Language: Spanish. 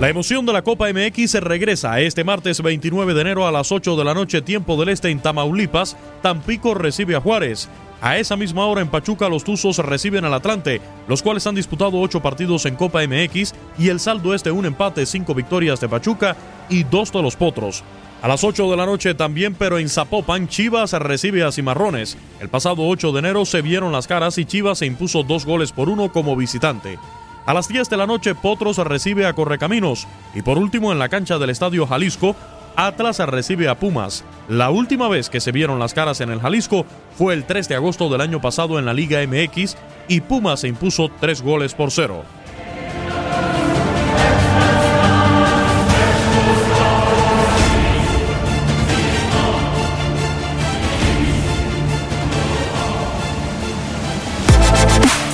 La emoción de la Copa MX se regresa este martes 29 de enero a las 8 de la noche, tiempo del este en Tamaulipas. Tampico recibe a Juárez. A esa misma hora en Pachuca los Tuzos reciben al Atlante, los cuales han disputado ocho partidos en Copa MX y el saldo es de un empate, cinco victorias de Pachuca y dos de los Potros. A las 8 de la noche también, pero en Zapopan, Chivas recibe a Cimarrones. El pasado 8 de enero se vieron las caras y Chivas se impuso dos goles por uno como visitante. A las 10 de la noche, Potros recibe a Correcaminos. Y por último, en la cancha del Estadio Jalisco, Atlas recibe a Pumas. La última vez que se vieron las caras en el Jalisco fue el 3 de agosto del año pasado en la Liga MX y Pumas se impuso tres goles por cero.